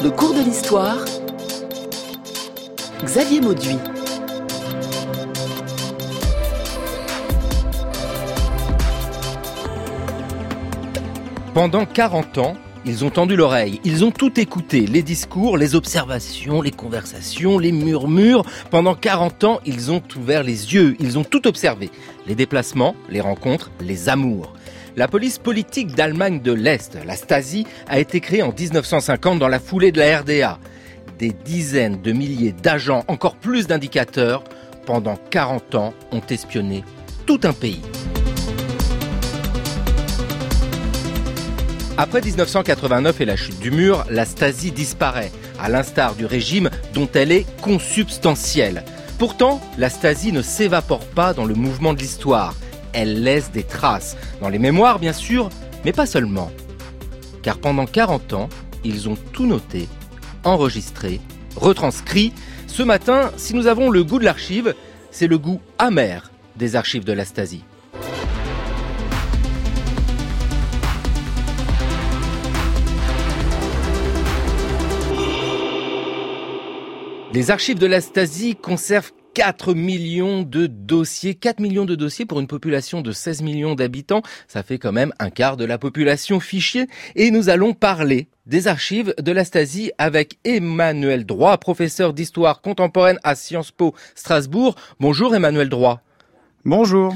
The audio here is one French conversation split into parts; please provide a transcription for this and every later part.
Le cours de l'histoire. Xavier Mauduit. Pendant 40 ans, ils ont tendu l'oreille, ils ont tout écouté, les discours, les observations, les conversations, les murmures. Pendant 40 ans, ils ont ouvert les yeux, ils ont tout observé. Les déplacements, les rencontres, les amours. La police politique d'Allemagne de l'Est, la Stasi, a été créée en 1950 dans la foulée de la RDA. Des dizaines de milliers d'agents, encore plus d'indicateurs, pendant 40 ans, ont espionné tout un pays. Après 1989 et la chute du mur, la Stasi disparaît, à l'instar du régime dont elle est consubstantielle. Pourtant, la Stasi ne s'évapore pas dans le mouvement de l'histoire. Elle laisse des traces, dans les mémoires bien sûr, mais pas seulement. Car pendant 40 ans, ils ont tout noté, enregistré, retranscrit. Ce matin, si nous avons le goût de l'archive, c'est le goût amer des archives de la Stasi. Les archives de la Stasi conservent 4 millions de dossiers, 4 millions de dossiers pour une population de 16 millions d'habitants, ça fait quand même un quart de la population fichier et nous allons parler des archives de la Stasi avec Emmanuel Droit, professeur d'histoire contemporaine à Sciences Po Strasbourg. Bonjour Emmanuel Droit. Bonjour.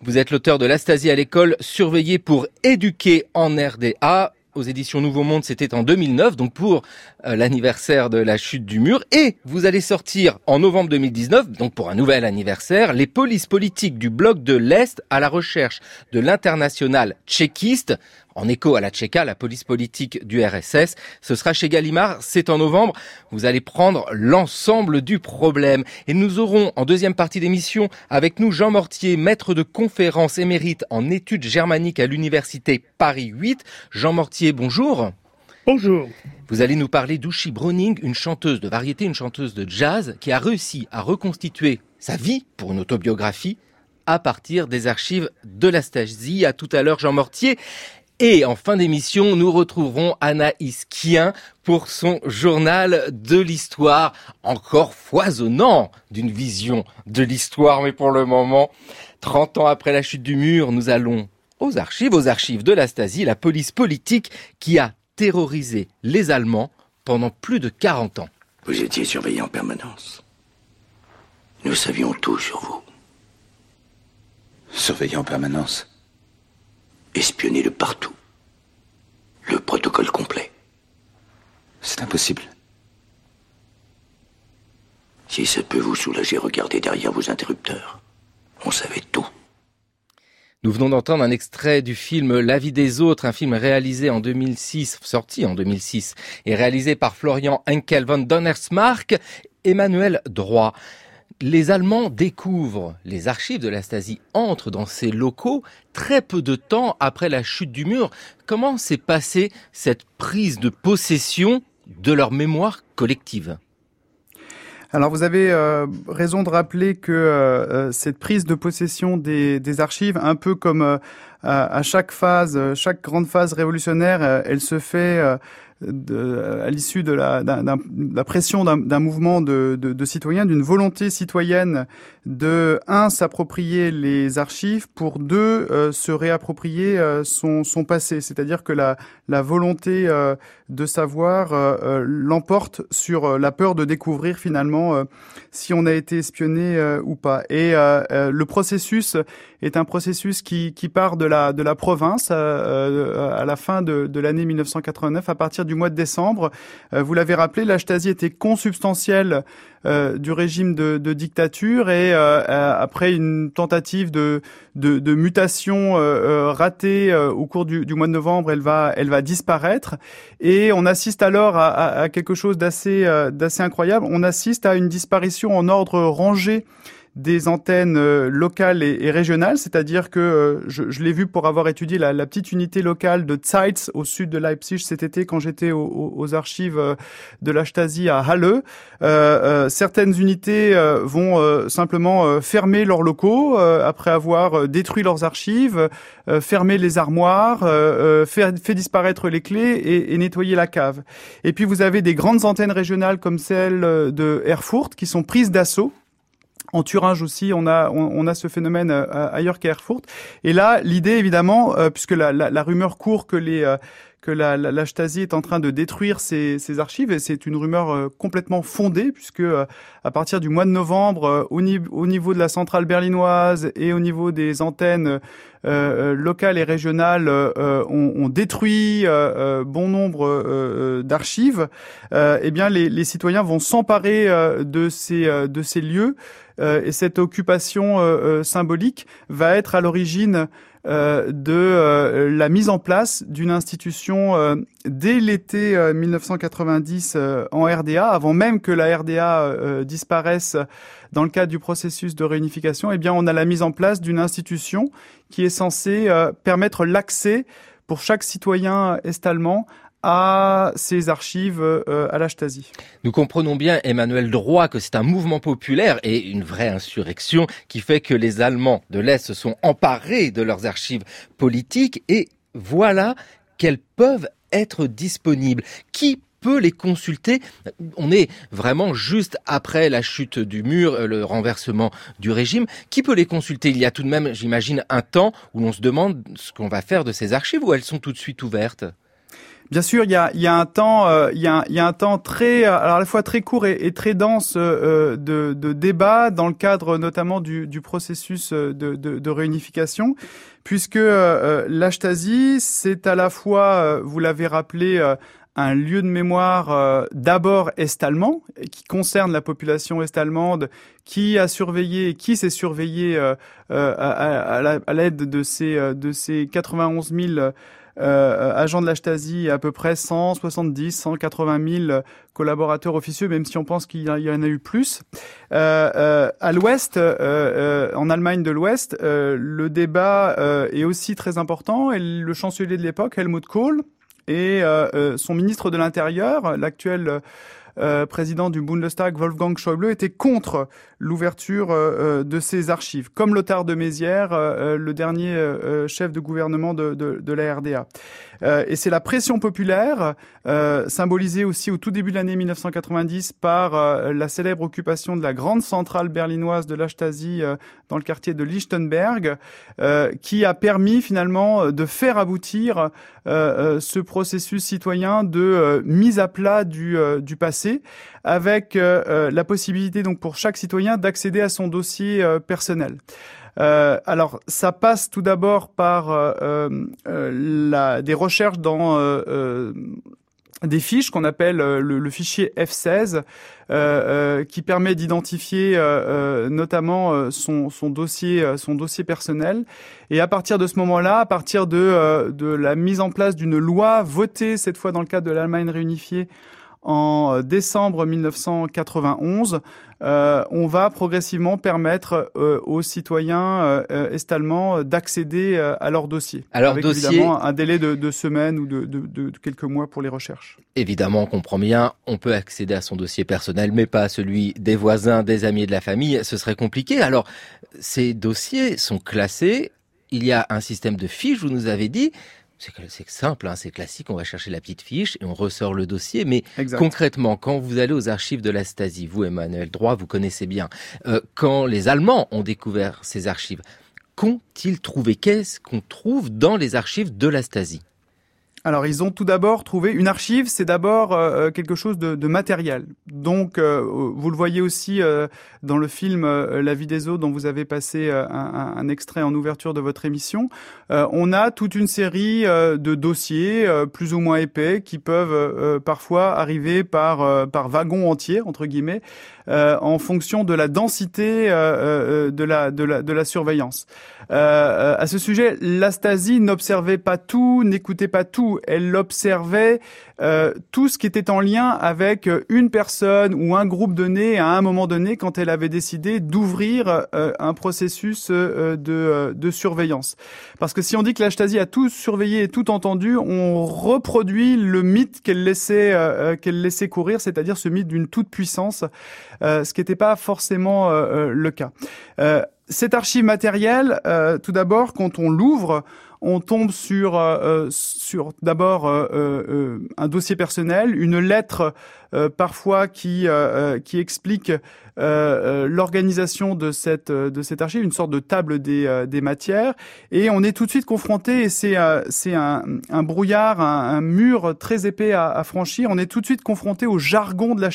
Vous êtes l'auteur de la Stasi à l'école, surveillé pour éduquer en RDA aux éditions Nouveau Monde, c'était en 2009, donc pour euh, l'anniversaire de la chute du mur. Et vous allez sortir en novembre 2019, donc pour un nouvel anniversaire, les polices politiques du bloc de l'Est à la recherche de l'international tchéquiste en écho à la Tchéka, la police politique du RSS. Ce sera chez Gallimard, c'est en novembre. Vous allez prendre l'ensemble du problème. Et nous aurons en deuxième partie d'émission avec nous Jean Mortier, maître de conférence émérite en études germaniques à l'université Paris 8. Jean Mortier, bonjour. Bonjour. Vous allez nous parler d'Ushi Browning, une chanteuse de variété, une chanteuse de jazz qui a réussi à reconstituer sa vie pour une autobiographie à partir des archives de la Stasi. À tout à l'heure, Jean Mortier. Et en fin d'émission, nous retrouverons Anaïs Kien pour son journal de l'histoire, encore foisonnant d'une vision de l'histoire. Mais pour le moment, 30 ans après la chute du mur, nous allons aux archives, aux archives de la Stasi, la police politique qui a terrorisé les Allemands pendant plus de 40 ans. Vous étiez surveillé en permanence. Nous savions tout sur vous. Surveillé en permanence espionner de partout. Le protocole complet. C'est impossible. Si ça peut vous soulager, regardez derrière vos interrupteurs. On savait tout. Nous venons d'entendre un extrait du film La vie des autres, un film réalisé en 2006, sorti en 2006, et réalisé par Florian Henkel von Donnersmarck, Emmanuel Droit les Allemands découvrent les archives de la Stasi, entrent dans ces locaux très peu de temps après la chute du mur. Comment s'est passée cette prise de possession de leur mémoire collective? Alors vous avez euh, raison de rappeler que euh, euh, cette prise de possession des, des archives, un peu comme à chaque phase, chaque grande phase révolutionnaire, elle se fait à l'issue de la, la pression d'un mouvement de citoyens, d'une volonté citoyenne de un s'approprier les archives, pour deux euh, se réapproprier euh, son, son passé. C'est-à-dire que la, la volonté euh, de savoir l'emporte sur la peur de découvrir finalement si on a été espionné ou pas. Et le processus est un processus qui, qui part de la de la province à la fin de, de l'année 1989 à partir du mois de décembre. Euh, vous l'avez rappelé, la était consubstantielle euh, du régime de, de dictature et euh, après une tentative de, de, de mutation ratée au cours du, du, mois de novembre, elle va, elle va disparaître et on assiste alors à, à, quelque chose d'assez d'assez incroyable. On assiste à une disparition en ordre rangé des antennes locales et, régionales, c'est-à-dire que je, je l'ai vu pour avoir étudié la, la, petite unité locale de Zeitz au sud de Leipzig cet été quand j'étais aux, archives de la Stasi à Halle. certaines unités vont simplement fermer leurs locaux après avoir détruit leurs archives, fermer les armoires, faire, fait disparaître les clés et, et nettoyer la cave. Et puis vous avez des grandes antennes régionales comme celle de Erfurt qui sont prises d'assaut en Thuringe aussi, on a on, a ce phénomène euh, ailleurs qu'à Erfurt. Et là, l'idée évidemment, euh, puisque la, la, rumeur court que les euh, que la, la, Stasi est en train de détruire ses, ses archives et c'est une rumeur complètement fondée puisque à partir du mois de novembre, au, au, niveau de la centrale berlinoise et au niveau des antennes locales et régionales, on, on, détruit bon nombre d'archives. eh bien, les, les, citoyens vont s'emparer de ces de ces lieux euh, et cette occupation euh, euh, symbolique va être à l'origine de la mise en place d'une institution dès l'été 1990 en RDA, avant même que la RDA disparaisse dans le cadre du processus de réunification. Eh bien, on a la mise en place d'une institution qui est censée permettre l'accès pour chaque citoyen est-allemand à ces archives euh, à la Stasi. Nous comprenons bien, Emmanuel Droit, que c'est un mouvement populaire et une vraie insurrection qui fait que les Allemands de l'Est se sont emparés de leurs archives politiques et voilà qu'elles peuvent être disponibles. Qui peut les consulter? On est vraiment juste après la chute du mur, le renversement du régime. Qui peut les consulter? Il y a tout de même, j'imagine, un temps où l'on se demande ce qu'on va faire de ces archives ou elles sont tout de suite ouvertes Bien sûr, il y a, y a un temps, euh, y a, y a un temps très, euh, alors à la fois très court et, très dense euh, de, de, débat dans le cadre notamment du, du processus de, de, de, réunification, puisque euh, c'est à la fois, vous l'avez rappelé, un lieu de mémoire d'abord est-allemand, qui concerne la population est-allemande, qui a surveillé, qui s'est surveillé à, à l'aide de ces, de ces 91 000 euh, agents de la Stasi, à peu près 170, 180 000 collaborateurs officieux, même si on pense qu'il y, en a eu plus. Euh, euh, à l'Ouest, en Allemagne de l'Ouest, le débat est aussi très important. Et le chancelier de l'époque, Helmut Kohl, et son ministre de l'Intérieur, l'actuel euh, président du Bundestag, Wolfgang Schäuble, était contre l'ouverture euh, euh, de ces archives, comme Lothar de Mézières, le dernier chef de gouvernement de, la RDA. et c'est la pression populaire, symbolisée aussi au tout début de l'année 1990 par la célèbre occupation de la grande centrale berlinoise de la dans le quartier de Lichtenberg, qui a permis finalement de faire aboutir ce processus citoyen de mise à plat du passé avec euh, euh, la possibilité donc pour chaque citoyen d'accéder à son dossier euh, personnel. alors, ça passe tout d'abord par des recherches dans des fiches qu'on appelle le, fichier F16, qui permet d'identifier notamment son, son, dossier, son dossier personnel. Et à partir de ce moment-là, à partir de, de la mise en place d'une loi votée cette fois dans le cadre de l'Allemagne réunifiée en euh, décembre 1991, euh, on va progressivement permettre euh, aux citoyens est-allemands d'accéder à leur dossier. Alors avec dossier... évidemment un délai de, de semaines ou de, de, de, quelques mois pour les recherches. Évidemment, on comprend bien, on peut accéder à son dossier personnel, mais pas à celui des voisins, des amis et de la famille. Ce serait compliqué. Alors, ces dossiers sont classés. Il y a un système de fiches, vous nous avez dit. C'est simple, hein, c'est classique, on va chercher la petite fiche et on ressort le dossier. Mais concrètement, quand vous allez aux archives de la Stasi, vous Emmanuel Droit, vous connaissez bien, euh, quand les Allemands ont découvert ces archives, qu'ont-ils trouvé? Qu'est-ce qu'on trouve dans les archives de la Stasi? Alors, ils ont tout d'abord trouvé une archive, c'est d'abord euh, euh, quelque chose de, de matériel. Donc, euh, vous le voyez aussi dans le film La vie des eaux dont vous avez passé un, un, extrait en ouverture de votre émission. on a toute une série de dossiers plus ou moins épais qui peuvent parfois arriver par par wagon entier entre guillemets en fonction de la densité de la de la de la surveillance. à ce sujet, l'Astasie n'observait pas tout, n'écoutait pas tout elle observait euh, tout ce qui était en lien avec une personne ou un groupe donné à un moment donné quand elle avait décidé d'ouvrir euh, un processus euh, de, de, surveillance. Parce que si on dit que la Stasi a tout surveillé et tout entendu, on reproduit le mythe qu'elle laissait, qu'elle laissait courir, c'est-à-dire ce mythe d'une toute puissance, ce qui n'était pas forcément le cas. Cet archive matériel, tout d'abord, quand on l'ouvre, on tombe sur euh, euh, sur d'abord euh, un dossier personnel, une lettre parfois qui qui explique l'organisation de cette de cette archive, une sorte de table des des matières, et on est tout de suite confronté et c'est un, brouillard, un, mur très épais à, à, franchir. On est tout de suite confronté au jargon de la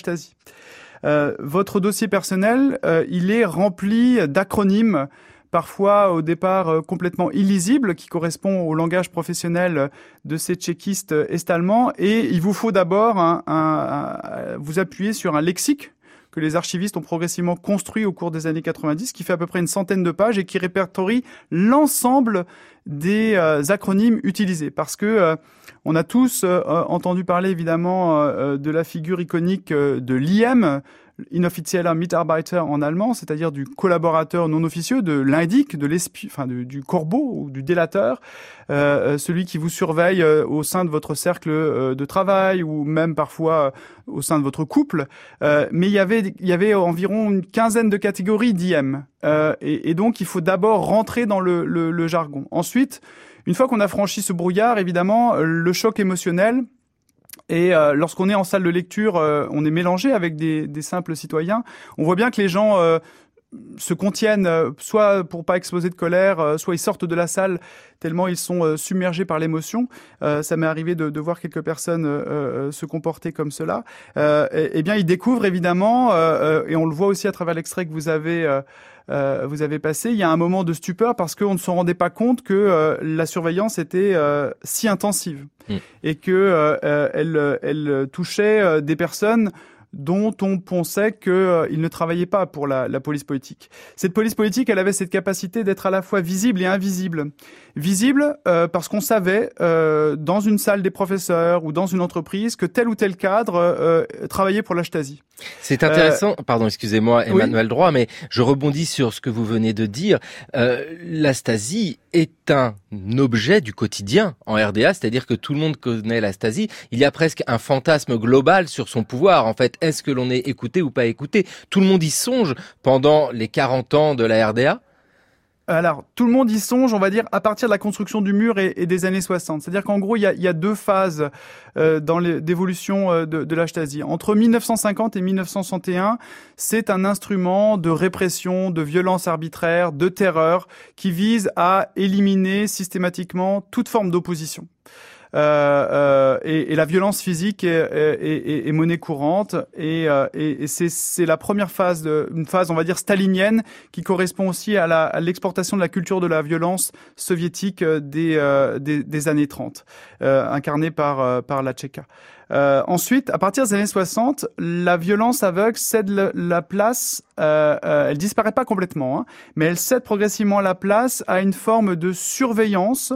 Stasi. votre dossier personnel, il est rempli d'acronymes parfois au départ euh, complètement illisible, qui correspond au langage professionnel de ces tchéquistes est-allemands. Et il vous faut d'abord vous appuyer sur un lexique que les archivistes ont progressivement construit au cours des années 90, qui fait à peu près une centaine de pages et qui répertorie l'ensemble des euh, acronymes utilisés. Parce que euh, on a tous entendu parler évidemment de la figure iconique de l'IM, inoffizieller Mitarbeiter en allemand, c'est-à-dire du collaborateur non officieux, de l'indique, de l'espion, enfin du, corbeau ou du délateur, euh, euh, celui qui vous surveille euh, au sein de votre cercle de travail ou même parfois au sein de votre couple. mais il y avait environ une quinzaine de catégories d'IM et, donc il faut d'abord rentrer dans le jargon. Ensuite, une fois qu'on a franchi ce brouillard, évidemment, le choc émotionnel et euh, lorsqu'on est en salle de lecture, euh, on est mélangé avec des, simples citoyens. On voit bien que les gens euh, se contiennent, soit pour pas exploser de colère, soit ils sortent de la salle tellement ils sont submergés par l'émotion. ça m'est arrivé de, de, voir quelques personnes se comporter comme cela. Eh, eh bien, ils découvrent évidemment, et on le voit aussi à travers l'extrait que vous avez euh, vous avez passé, il y a un moment de stupeur parce qu'on ne se rendait pas compte que euh, la surveillance était euh, si intensive mm. et que elle, elle touchait des personnes dont on pensait qu'ils euh, ne travaillaient pas pour la, la, police politique. Cette police politique, elle avait cette capacité d'être à la fois visible et invisible. Visible euh, parce qu'on savait euh, dans une salle des professeurs ou dans une entreprise que tel ou tel cadre euh, travaillait pour la Stasi. C'est intéressant, pardon, excusez-moi Emmanuel Droit, mais je rebondis sur ce que vous venez de dire. la Stasi est un objet du quotidien en RDA, c'est-à-dire que tout le monde connaît la Stasi. Il y a presque un fantasme global sur son pouvoir. En fait, est-ce que l'on est écouté ou pas écouté? Tout le monde y songe pendant les 40 ans de la RDA alors, tout le monde y songe, on va dire, à partir de la construction du mur et, des années 60. C'est-à-dire qu'en gros, il y a, deux phases euh, dans l'évolution euh, de, de. Entre 1950 et 1961, c'est un instrument de répression, de violence arbitraire, de terreur, qui vise à éliminer systématiquement toute forme d'opposition. Euh, euh, et, et, la violence physique est, est, est, monnaie courante et, euh, et c'est la première phase, de, une phase on va dire stalinienne qui correspond aussi à l'exportation de la culture de la violence soviétique des, des, des, années 30, incarnée par, par la Tchéka. Euh, ensuite, à partir des années 60, la violence aveugle cède la place, euh, euh, elle disparaît pas complètement, hein, mais elle cède progressivement la place à une forme de surveillance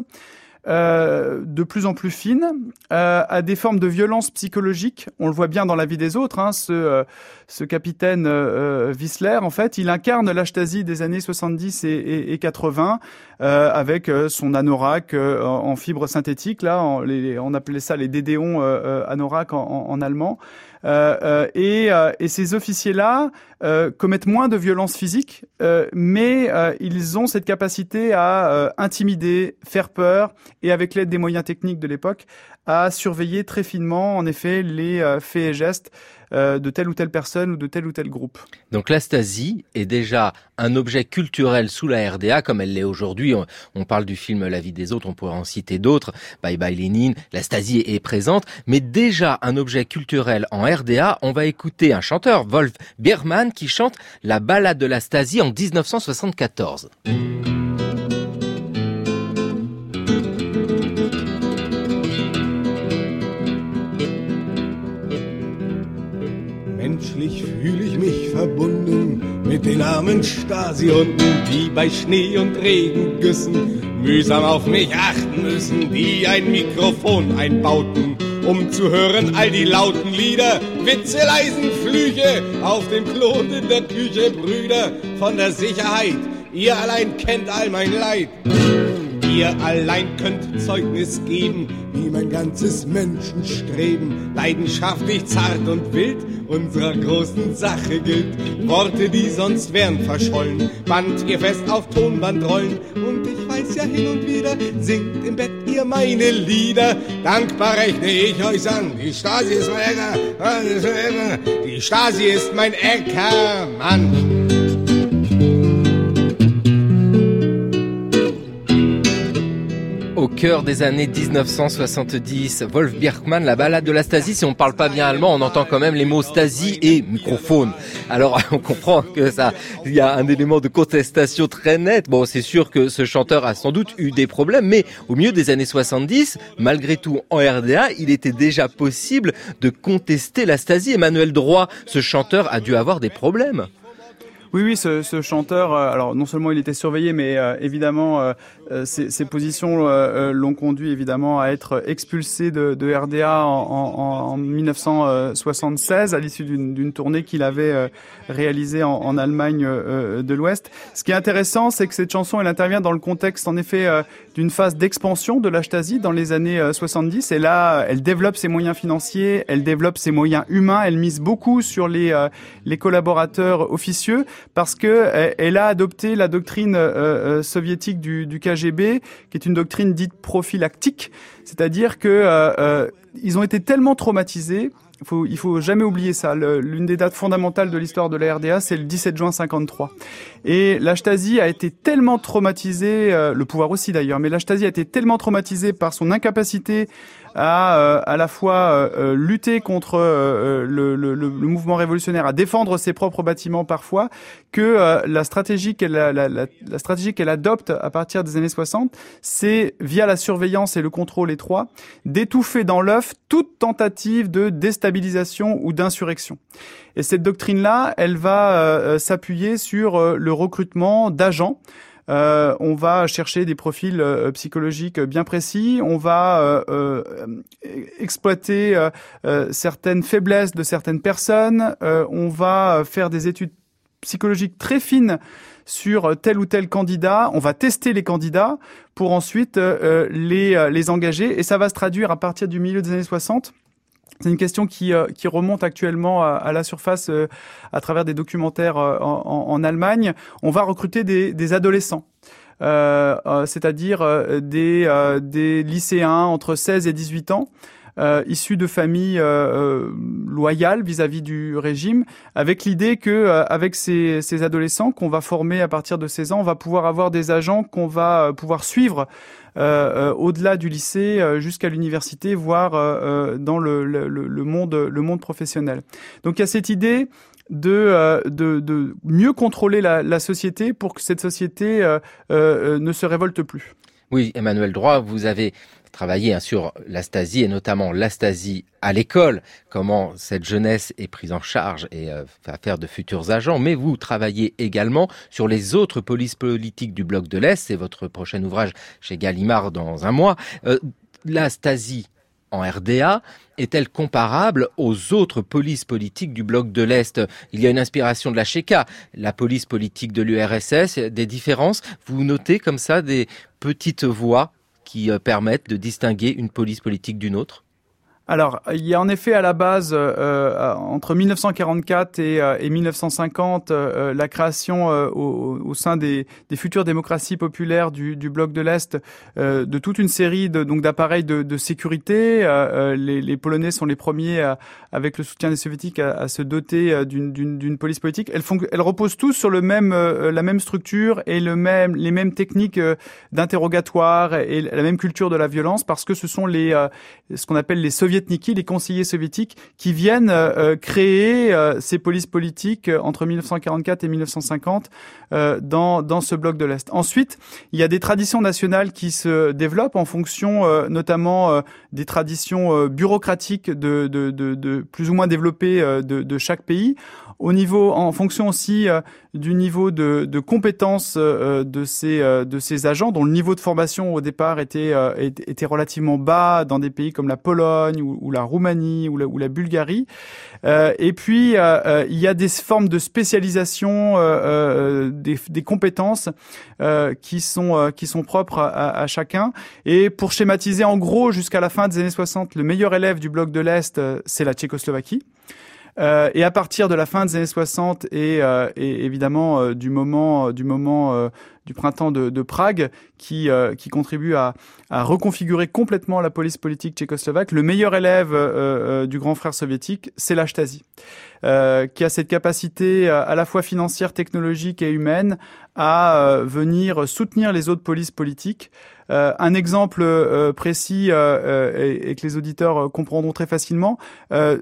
euh, de plus en plus fine, euh, à des formes de violence psychologique. On le voit bien dans la vie des autres. Hein, ce, euh, ce capitaine euh, Wissler, en fait, il incarne l'Ashtasie des années 70 et, et, et 80 avec son anorak en, fibre synthétique. Là, on, les, on appelait ça les dédéons anorak en, en allemand. Euh, euh, et, euh, et, ces officiers-là commettent moins de violences physiques, mais ils ont cette capacité à intimider, faire peur, et avec l'aide des moyens techniques de l'époque, à surveiller très finement, en effet, les faits et gestes euh, de telle ou telle personne ou de tel ou tel groupe. Donc l'astasie est déjà un objet culturel sous la RDA comme elle l'est aujourd'hui. On, parle du film La vie des autres, on pourrait en citer d'autres. Bye bye Lénine, l'astasie est présente, mais déjà un objet culturel en RDA. On va écouter un chanteur, Wolf Biermann, qui chante la ballade de l'astasie en 1974. Menschlich fühle ich mich verbunden mit den armen Stasi-Hunden, die bei Schnee und Regengüssen mühsam auf mich achten müssen, die ein Mikrofon einbauten, um zu hören all die lauten Lieder, Witze, leisen Flüche auf dem Klo und in der Küche, Brüder von der Sicherheit. Ihr allein kennt all mein Leid. Ihr allein könnt Zeugnis geben, wie mein ganzes Menschenstreben leidenschaftlich zart und wild unserer großen Sache gilt. Worte, die sonst wären verschollen, band ihr fest auf Tonbandrollen und ich weiß ja hin und wieder, singt im Bett ihr meine Lieder. Dankbar rechne ich euch an, die Stasi ist mein Äcker, die Stasi ist mein Äckermann. Cœur des années 1970. Wolf Bierkmann, la balade de la Stasi, si on parle pas bien allemand, on entend quand même les mots Stasi et microphone. Alors on comprend que ça, il y a un élément de contestation très net. Bon, c'est sûr que ce chanteur a sans doute eu des problèmes, mais au milieu des années 70, malgré tout, en RDA, il était déjà possible de contester la Stasi. Emmanuel Droit, ce chanteur a dû avoir des problèmes. Oui, oui, ce, chanteur, euh, alors non seulement il était surveillé, mais euh, évidemment euh, ses, positions l'ont conduit évidemment à être expulsé de, RDA en, en, en, 1976 à l'issue d'une tournée qu'il avait réalisée en, Allemagne de l'Ouest. Ce qui est intéressant, c'est que cette chanson, elle intervient dans le contexte en effet d'une phase d'expansion de la Stasi dans les années 70. Et là, elle développe ses moyens financiers, elle développe ses moyens humains, elle mise beaucoup sur les collaborateurs officieux parce que euh, elle a adopté la doctrine euh, euh, soviétique du, KGB, qui est une doctrine dite prophylactique, c'est-à-dire que ils ont été tellement traumatisés il faut, faut jamais oublier ça. L'une des dates fondamentales de l'histoire de la RDA, c'est le 17 juin 53. Et la Stasi a été tellement traumatisée, le pouvoir aussi d'ailleurs, mais la Stasi a été tellement traumatisée par son incapacité à euh, à la fois euh, euh, lutter contre le, le, le, mouvement révolutionnaire, à défendre ses propres bâtiments parfois, que la stratégie qu'elle la, la, la, stratégie qu'elle adopte à partir des années 60, c'est via la surveillance et le contrôle étroit, d'étouffer dans l'œuf toute tentative de déstabilisation ou d'insurrection. Et cette doctrine-là, elle va s'appuyer sur le recrutement d'agents. Euh, on va chercher des profils euh, psychologiques bien précis. On va euh, exploiter certaines faiblesses de certaines personnes. on va faire des études psychologiques très fines sur tel ou tel candidat. On va tester les candidats pour ensuite les, les engager. Et ça va se traduire à partir du milieu des années 60 c'est une question qui, euh, qui remonte actuellement à, la surface euh, à travers des documentaires euh, en, Allemagne. On va recruter des, adolescents. C'est-à-dire des, lycéens entre 16 et 18 ans, euh, issus de familles loyales vis-à-vis du régime, avec l'idée que avec ces, adolescents qu'on va former à partir de 16 ans, on va pouvoir avoir des agents qu'on va pouvoir suivre au-delà du lycée euh, jusqu'à l'université, voire dans le, monde, professionnel. Donc il y a cette idée de, mieux contrôler la, la, société pour que cette société ne se révolte plus. Oui, Emmanuel Droit, vous avez travaillé hein, sur l'astasie et notamment l'astasie à l'école, comment cette jeunesse est prise en charge et euh, fait faire de futurs agents, mais vous travaillez également sur les autres polices politiques du bloc de l'Est, c'est votre prochain ouvrage chez Gallimard dans un mois. Euh, l'astasie en RDA est-elle comparable aux autres polices politiques du bloc de l'Est? Il y a une inspiration de la Cheka, la police politique de l'URSS, des différences? Vous notez comme ça des petites voix qui euh, permettent de distinguer une police politique d'une autre alors, il y a en effet à la base, euh, euh entre 1944 et, euh, et 1950, euh, la création au, sein des, futures démocraties populaires du, bloc de l'Est de toute une série de, donc d'appareils de, sécurité. Les, Polonais sont les premiers, avec le soutien des Soviétiques, à, se doter d'une police politique. Elles, font, reposent tous sur le même, la même structure et le même, les mêmes techniques d'interrogatoire et la même culture de la violence, parce que ce sont les, ce qu'on appelle les soviétiques les conseillers soviétiques, qui viennent euh, euh, créer euh, ces polices politiques entre 1944 et 1950 dans, dans ce bloc de l'Est. Ensuite, il y a des traditions nationales qui se développent en fonction notamment des traditions bureaucratiques de, de, plus ou moins développées de chaque pays au niveau, en fonction aussi du niveau de, de compétence de ces de ces agents, dont le niveau de formation au départ était était relativement bas dans des pays comme la Pologne ou, la Roumanie ou la, ou la Bulgarie. et puis il y a des formes de spécialisation des, des, compétences qui sont qui sont propres à, à, chacun. Et pour schématiser en gros jusqu'à la fin des années 60, le meilleur élève du bloc de l'Est, c'est la Tchécoslovaquie. Euh, et à partir de la fin des années 60 et, euh, évidemment euh, du moment du moment du printemps de, Prague, qui qui contribue à, reconfigurer complètement la police politique tchécoslovaque, le meilleur élève du grand frère soviétique, c'est la Stasi, qui a cette capacité à la fois financière, technologique et humaine à venir soutenir les autres polices politiques. Euh, un exemple euh, précis euh, et, que les auditeurs comprendront très facilement,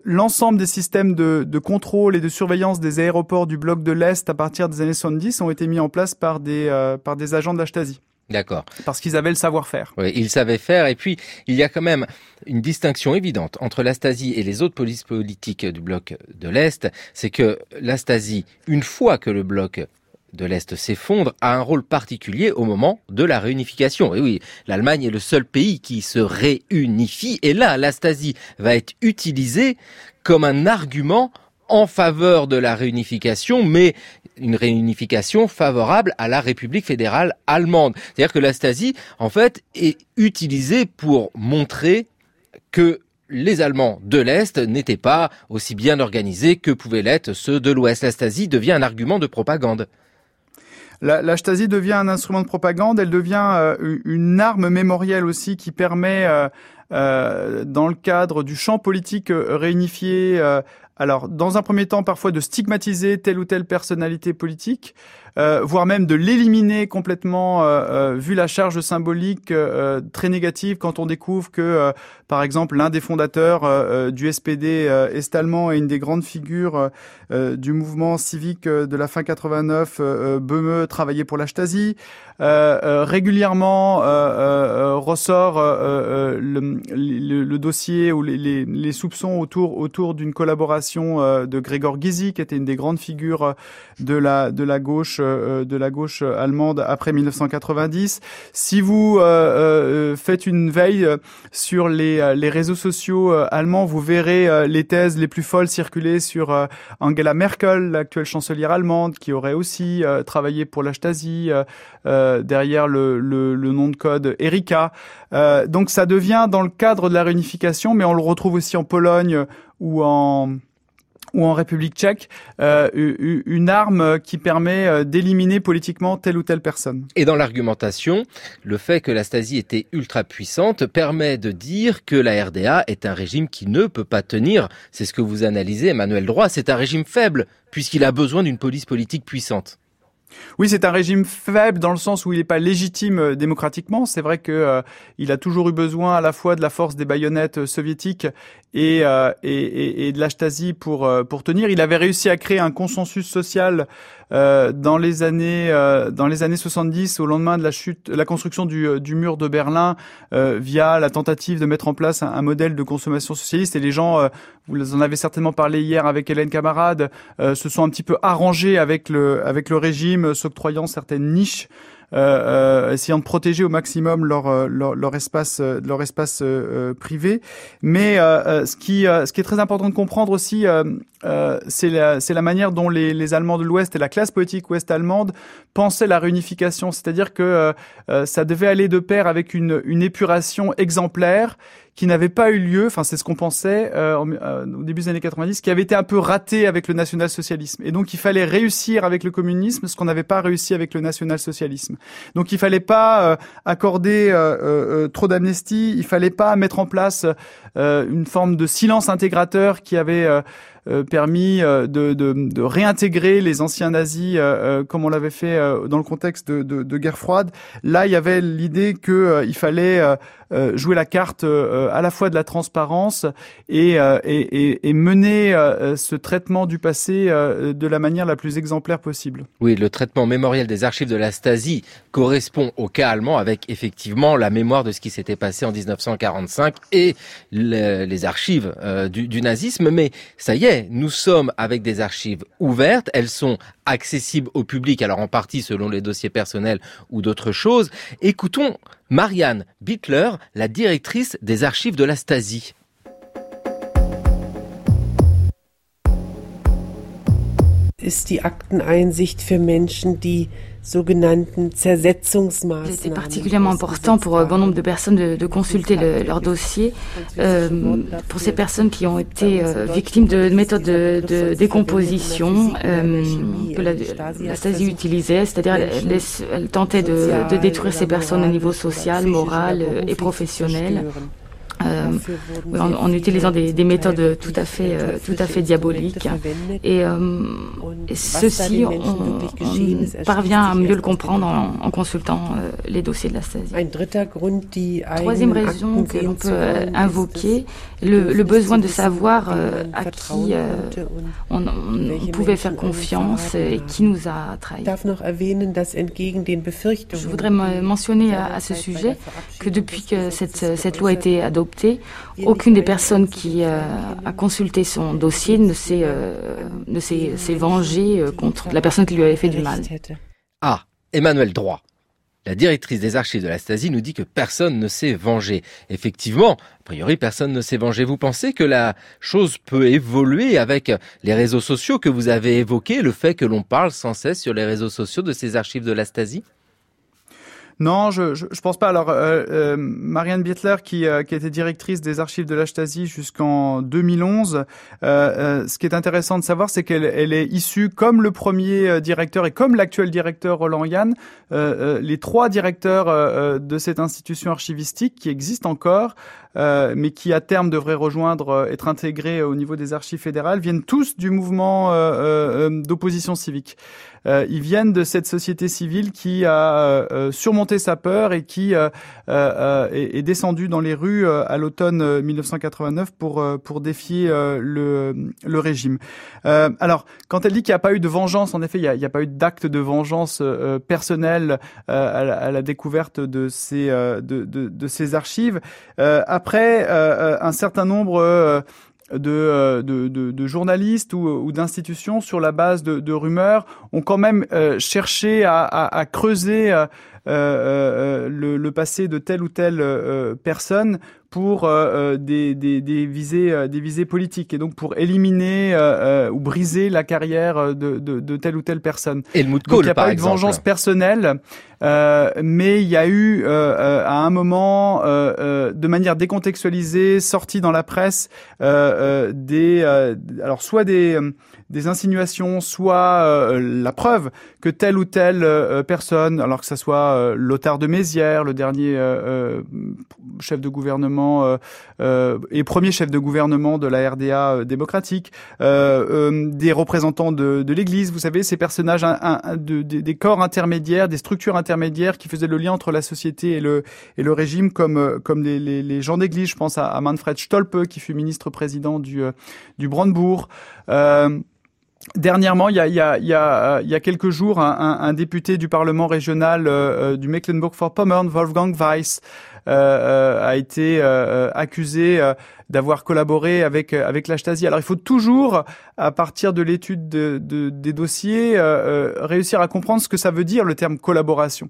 l'ensemble des systèmes de, contrôle et de surveillance des aéroports du bloc de l'Est à partir des années 70 ont été mis en place par des, par des agents de la Stasi. D'accord. Parce qu'ils avaient le savoir-faire. Oui, ils savaient faire. Et puis, il y a quand même une distinction évidente entre la Stasi et les autres polices politiques du bloc de l'Est. C'est que la Stasi, une fois que le bloc de l'Est s'effondre a un rôle particulier au moment de la réunification. Et oui, l'Allemagne est le seul pays qui se réunifie. Et là, la va être utilisée comme un argument en faveur de la réunification, mais une réunification favorable à la République fédérale allemande. C'est-à-dire que la en fait, est utilisée pour montrer que les Allemands de l'Est n'étaient pas aussi bien organisés que pouvaient l'être ceux de l'Ouest. La devient un argument de propagande. La, Stasi devient un instrument de propagande, elle devient euh, une arme mémorielle aussi qui permet, euh, euh, dans le cadre du champ politique réunifié, alors dans un premier temps parfois de stigmatiser telle ou telle personnalité politique, euh, voire même de l'éliminer complètement, euh, euh, vu la charge symbolique très négative quand on découvre que, par exemple, l'un des fondateurs du SPD est-allemand et une des grandes figures du mouvement civique de la fin 89, Böhme, travaillait pour la Stasi. régulièrement ressort le, le, dossier ou les, les, soupçons autour autour d'une collaboration de Gregor Gysi, qui était une des grandes figures de la de la gauche euh, de la gauche allemande après 1990. Si vous euh, euh, faites une veille sur les, les réseaux sociaux allemands, vous verrez les thèses les plus folles circuler sur Angela Merkel, l'actuelle chancelière allemande, qui aurait aussi travaillé pour la Stasi derrière le, le, le, nom de code Erika. donc ça devient dans le cadre de la réunification, mais on le retrouve aussi en Pologne ou en ou en République tchèque, euh, une arme qui permet euh, d'éliminer politiquement telle ou telle personne. Et dans l'argumentation, le fait que la Stasi était ultra puissante permet de dire que la RDA est un régime qui ne peut pas tenir. C'est ce que vous analysez, Emmanuel Droit. C'est un régime faible puisqu'il a besoin d'une police politique puissante. Oui, c'est un régime faible dans le sens où il n'est pas légitime euh, démocratiquement. C'est vrai que euh, il a toujours eu besoin à la fois de la force des baïonnettes euh, soviétiques et, de la Stasi pour pour tenir. Il avait réussi à créer un consensus social dans les années dans les années 70 au lendemain de la chute, la construction du, du mur de Berlin via la tentative de mettre en place un, modèle de consommation socialiste. Et les gens, vous en avez certainement parlé hier avec Hélène Camarade, se sont un petit peu arrangés avec le avec le régime s'octroyant certaines niches euh, euh, essayant de protéger au maximum leur euh, leur, leur espace leur espace privé. Mais ce qui ce qui est très important de comprendre aussi, c'est la c'est la manière dont les, les Allemands de l'Ouest et la classe politique ouest-allemande pensaient la réunification, c'est-à-dire que ça devait aller de pair avec une une épuration exemplaire qui n'avait pas eu lieu, enfin c'est ce qu'on pensait euh, au début des années 90, qui avait été un peu raté avec le national-socialisme. Et donc il fallait réussir avec le communisme ce qu'on n'avait pas réussi avec le national-socialisme. Donc il fallait pas euh, accorder euh, euh, trop d'amnestie, il fallait pas mettre en place une forme de silence intégrateur qui avait permis de, de, de, réintégrer les anciens nazis comme on l'avait fait dans le contexte de, de, guerre froide. Là, il y avait l'idée qu'il il fallait jouer la carte à la fois de la transparence et, et, et mener ce traitement du passé de la manière la plus exemplaire possible. Oui, le traitement mémoriel des archives de la Stasi correspond au cas allemand avec effectivement la mémoire de ce qui s'était passé en 1945 et les archives euh, du, nazisme. Mais ça y est, Nous sommes avec des archives ouvertes, elles sont accessibles au public, alors en partie selon les dossiers personnels ou d'autres choses. Écoutons Marianne Bittler, la directrice des archives de la Stasi. Ist C'était particulièrement important pour un bon nombre de personnes de, consulter le, leur dossier. Euh, pour ces personnes qui ont été euh, victimes de méthodes de, décomposition euh, que la, la, Stasi utilisait, c'est-à-dire elle, elle, tentait de détruire ces personnes au niveau social, moral et professionnel. Euh, en, en, utilisant des, des, méthodes tout à fait, euh, tout à fait diaboliques. Et, euh, et ceci, on, on, parvient à mieux le comprendre en, en consultant les dossiers de la Stasi. Troisième raison que l'on peut invoquer, le, le, besoin de savoir à qui on, on, pouvait faire confiance et qui nous a trahis. Je voudrais mentionner à, à ce sujet que depuis que cette, cette loi a été adoptée, aucune des personnes qui euh, a consulté son dossier ne s'est euh, vengée euh, contre la personne qui lui avait fait du mal. Ah, Emmanuel Droit. La directrice des archives de la Stasi nous dit que personne ne s'est vengé. Effectivement, a priori, personne ne s'est vengé. Vous pensez que la chose peut évoluer avec les réseaux sociaux que vous avez évoqués, le fait que l'on parle sans cesse sur les réseaux sociaux de ces archives de la Stasi? Non, je, je, pense pas. Alors, euh, euh, Marianne Bietler, qui, euh, qui était directrice des archives de la Stasi jusqu'en 2011, euh, ce qui est intéressant de savoir, c'est qu'elle elle est issue, comme le premier directeur et comme l'actuel directeur Roland Yann, les trois directeurs de cette institution archivistique qui existe encore, mais qui à terme devrait rejoindre, être intégrés au niveau des archives fédérales, viennent tous du mouvement d'opposition civique. Euh, ils viennent de cette société civile qui a euh, euh, surmonté sa peur et qui est, descendue dans les rues à l'automne 1989 pour pour défier le le régime. alors, quand elle dit qu'il n'y a pas eu de vengeance, en effet, il n'y a, pas eu d'acte de vengeance personnelle à la, découverte de ces de, de, ces archives. Un certain nombre euh, de, journalistes ou, d'institutions sur la base de, rumeurs ont quand même euh, cherché à, creuser euh, euh, le, passé de telle ou telle personne pour euh, des, des, des, visées, des visées politiques et donc pour éliminer euh, ou briser la carrière de, de, de, telle ou telle personne. Et le donc il n'y a pas eu de vengeance personnelle, euh, mais il y a eu à un moment, de manière décontextualisée, sorti dans la presse, des alors soit des des insinuations, soit euh, la preuve que telle ou telle euh, personne, alors que ce soit euh, Lothar de Mézières, le dernier chef de gouvernement et premier chef de gouvernement de la RDA démocratique, des représentants de, de l'Église, vous savez, ces personnages de, des corps intermédiaires, des structures intermédiaires qui faisaient le lien entre la société et le, et le régime, comme, comme les, les, gens d'Église. Je pense à, à Manfred Stolpe, qui fut ministre-président du, du Brandebourg. Euh, Dernièrement, il y a, il y a, il y a, il y a quelques jours, un, député du Parlement régional euh, du Mecklenburg-Vorpommern, Wolfgang Weiss, euh, euh, a été accusé d'avoir collaboré avec avec la Stasi. Alors il faut toujours, à partir de l'étude de, de, des dossiers, réussir à comprendre ce que ça veut dire le terme collaboration.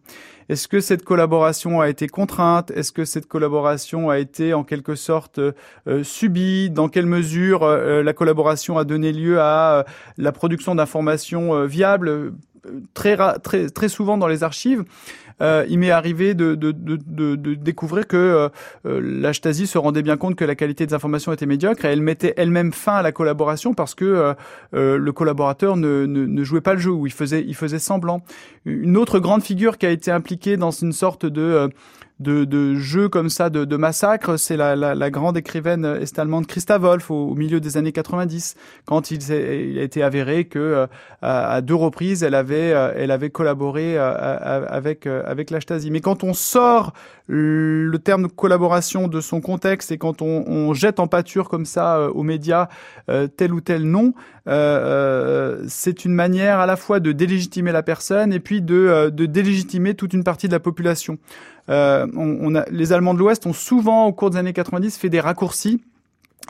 Est-ce que cette collaboration a été contrainte? Est-ce que cette collaboration a été en quelque sorte euh, subie? Dans quelle mesure euh, la collaboration a donné lieu à la production d'informations viables? Très, très, très souvent dans les archives, euh, il m'est arrivé de, de, de, de, découvrir que euh, euh, la se rendait bien compte que la qualité des informations était médiocre et elle mettait elle-même fin à la collaboration parce que euh, le collaborateur ne, ne, ne, jouait pas le jeu ou il faisait, il faisait semblant. Une autre grande figure qui a été impliquée dans une sorte de de, de jeux comme ça, de, de massacres, c'est la, la, la, grande écrivaine est-allemande Christa Wolf au, au, milieu des années 90, quand il, il a été avéré que euh, à, deux reprises elle avait, euh, elle avait collaboré euh, avec avec la Stasi. Mais quand on sort le terme collaboration de son contexte et quand on, on jette en pâture comme ça aux médias tel ou tel nom, c'est une manière à la fois de délégitimer la personne et puis de, de délégitimer toute une partie de la population. Euh, on, les Allemands de l'Ouest ont souvent, au cours des années 90, fait des raccourcis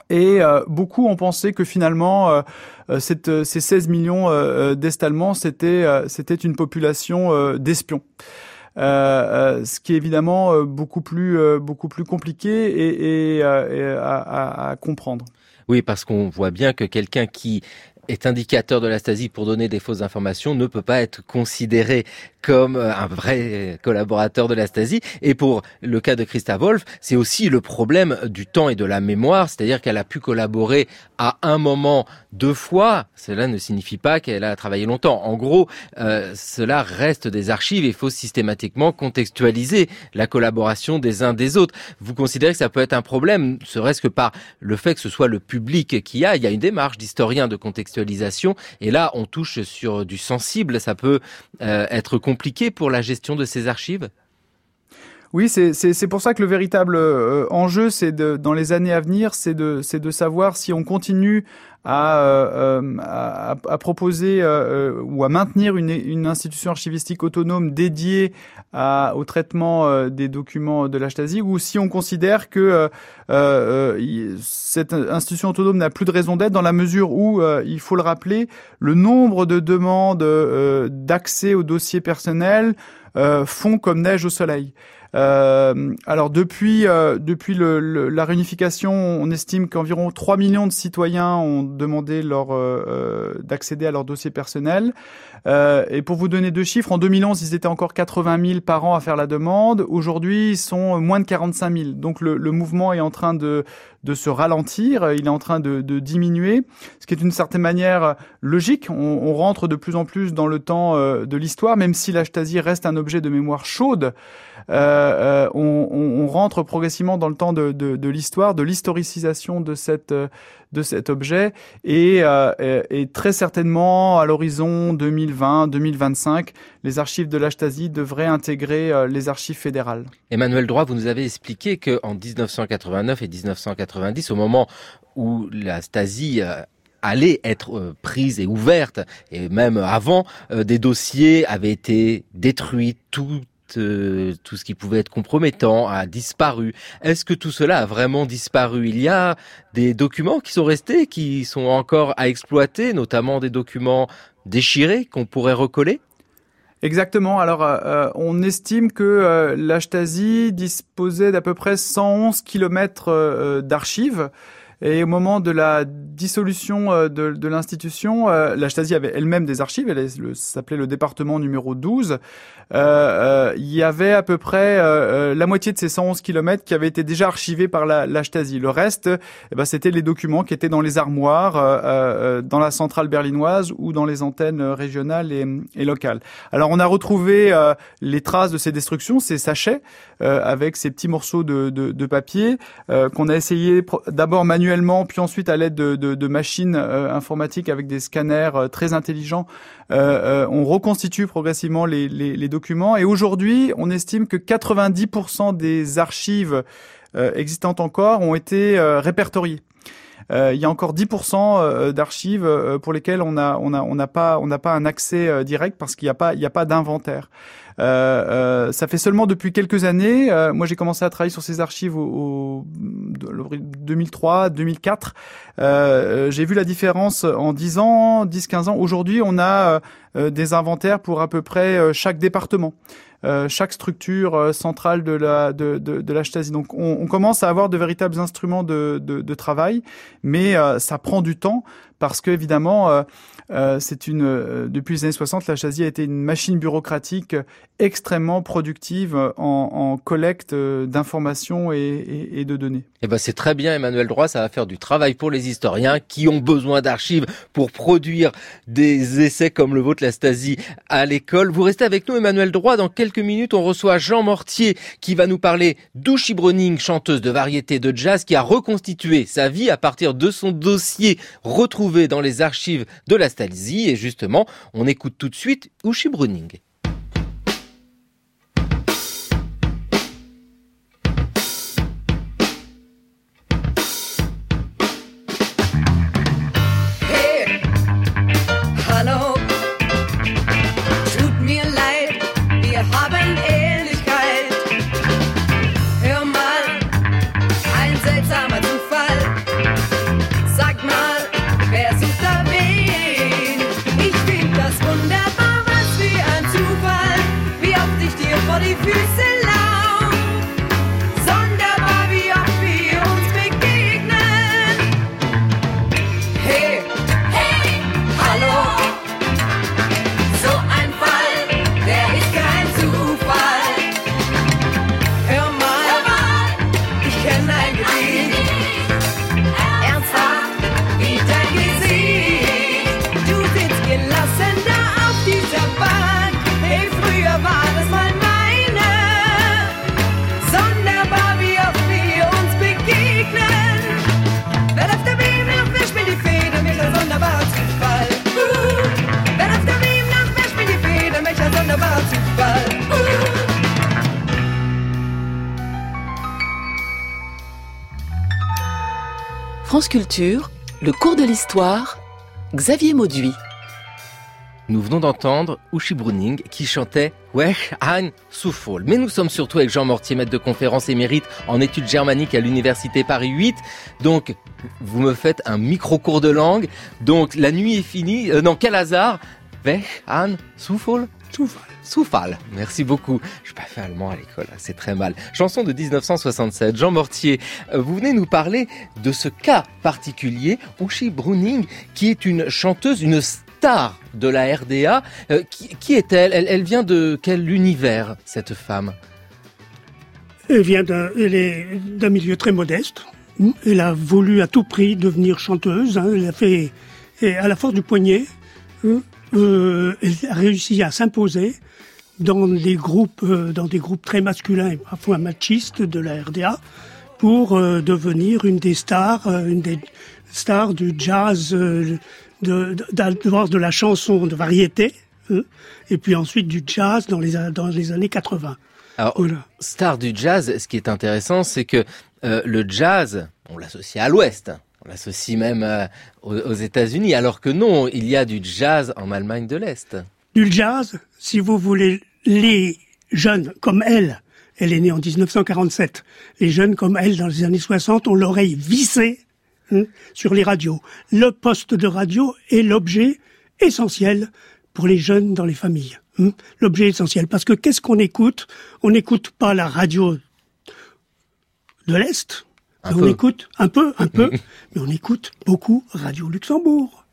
Et beaucoup ont pensé que finalement, ces 16 millions d'Estallemands, c'était c'était une population d'espions. Euh, ce qui est évidemment beaucoup plus beaucoup plus compliqué et, à, comprendre. Oui, parce qu'on voit bien que quelqu'un qui est indicateur de la Stasi pour donner des fausses informations ne peut pas être considéré comme euh, un vrai collaborateur de la Stasi. Et pour le cas de Christa Wolf, c'est aussi le problème du temps et de la mémoire, c'est-à-dire qu'elle a pu collaborer à un moment deux fois. Cela ne signifie pas qu'elle a travaillé longtemps. En gros, euh, cela reste des archives et il faut systématiquement contextualiser la collaboration des uns des autres. Vous considérez que ça peut être un problème, serait-ce que par le fait que ce soit le public qui a, il y a une démarche d'historien de contextualisation, et là on touche sur du sensible, ça peut euh, être compliqué pour la gestion de ces archives? Oui, c'est pour ça que le véritable euh, enjeu, c'est dans les années à venir, c'est de, de savoir si on continue à, euh, à, à, proposer euh, ou à maintenir une, une, institution archivistique autonome dédiée au traitement des documents de la Stasi, ou si on considère que cette institution autonome n'a plus de raison d'être dans la mesure où, il faut le rappeler, le nombre de demandes d'accès aux dossiers personnels font comme neige au soleil. Euh, alors depuis euh, depuis le, la réunification, on estime qu'environ 3 millions de citoyens ont demandé leur euh, euh, d'accéder à leur dossier personnel. et pour vous donner deux chiffres, en 2011, ils étaient encore 80 000 par an à faire la demande. Aujourd'hui, ils sont moins de 45 000. Donc le, le mouvement est en train de de se ralentir, il est en train de, de diminuer, ce qui est d'une certaine manière logique. On, on, rentre de plus en plus dans le temps de l'histoire, même si la reste un objet de mémoire chaude. Euh, euh, on, rentre progressivement dans le temps de, l'histoire, de l'historicisation de de cet objet et, euh, très certainement à l'horizon 2020-2025, les archives de la Stasi devraient intégrer euh, les archives fédérales. Emmanuel Droit, vous nous avez expliqué qu'en 1989 et 1990, au moment où la Stasi allait être prise et ouverte, et même avant, des dossiers avaient été détruits, euh, tout ce qui pouvait être compromettant a disparu. Est-ce que tout cela a vraiment disparu? Il y a des documents qui sont restés, qui sont encore à exploiter, notamment des documents déchirés qu'on pourrait recoller? Exactement. Alors, euh, euh, on estime que euh, disposait d'à peu près 111 kilomètres d'archives. Et au moment de la dissolution euh, de, l'institution, euh, la Stasi avait elle-même des archives, elle s'appelait le département numéro 12. Euh, il y avait à peu près la moitié de ces 111 kilomètres qui avaient été déjà archivés par la. Le reste, eh ben, c'était les documents qui étaient dans les armoires, dans la centrale berlinoise ou dans les antennes régionales et, locales. Alors on a retrouvé les traces de ces destructions, ces sachets, avec ces petits morceaux de papier qu'on a essayé d'abord manuellement puis ensuite à l'aide de, machines euh, informatiques avec des scanners euh, très intelligents, euh, on reconstitue progressivement les, documents. Et aujourd'hui, on estime que 90% des archives existantes encore ont été répertoriées. il y a encore 10% d'archives pour lesquelles on n'a pas un accès direct parce qu'il n'y a pas d'inventaire. Euh, euh, ça fait seulement depuis quelques années. Euh, moi, j'ai commencé à travailler sur ces archives au, 2003, 2004. j'ai vu la différence en 10 ans, 10-15 ans. Aujourd'hui, on a des inventaires pour à peu près chaque département. chaque structure centrale de la de, de, de la. Donc on, on, commence à avoir de véritables instruments de, de, de travail, mais ça prend du temps parce que évidemment euh, c'est une euh, depuis les années 60, la Stasi a été une machine bureaucratique extrêmement productive en, collecte euh, d'informations et, et, et, de données. Eh ben c'est très bien, Emmanuel Droit. Ça va faire du travail pour les historiens qui ont besoin d'archives pour produire des essais comme le vôtre, la Stasi, à l'école. Vous restez avec nous, Emmanuel Droit. Dans quelques minutes, on reçoit Jean Mortier qui va nous parler d'Ushi Browning, chanteuse de variété de jazz, qui a reconstitué sa vie à partir de son dossier retrouvé dans les archives de la Stasi et justement, on écoute tout de suite Ushi Bruning. France Culture, le cours de l'histoire, Xavier Mauduit. Nous venons d'entendre Ushi Bruning qui chantait Wech ein Zufall. Mais nous sommes surtout avec Jean Mortier, maître de conférence émérite en études germaniques à l'université Paris 8. Donc, vous me faites un micro-cours de langue. Donc, la nuit est finie. Euh, non, quel hasard Wech ein Zufall Zufall. Soufal. Merci beaucoup. Je n'ai pas fait allemand à l'école, hein, c'est très mal. Chanson de 1967. Jean Mortier, euh, vous venez nous parler de ce cas particulier, Uschi Bruning, qui est une chanteuse, une star de la RDA. Euh, qui, est-elle? Elle, vient de quel univers, cette femme? Elle vient d'un milieu très modeste. Elle a voulu à tout prix devenir chanteuse. Hein. Elle a fait, à la force du poignet, hein, euh, elle a réussi à s'imposer dans des groupes, euh, dans des groupes très masculins et parfois machistes de la RDA pour euh, devenir une des stars, euh, une des stars du jazz, de, de, de, la chanson de variété, et puis ensuite du jazz dans les, dans les années 80. Alors, star du jazz, ce qui est intéressant, c'est que le jazz, on l'associe à l'Ouest. On l'associe même aux, aux États-Unis, alors que non, il y a du jazz en Allemagne de l'Est. Du jazz, si vous voulez les jeunes comme elle, elle est née en 1947, les jeunes comme elle dans les années 60 ont l'oreille vissée hein, sur les radios. Le poste de radio est l'objet essentiel pour les jeunes dans les familles. Hein. L'objet essentiel. Parce que qu'est-ce qu'on écoute? On n'écoute pas la radio de l'Est. On écoute un peu, un peu, mais on écoute beaucoup Radio Luxembourg.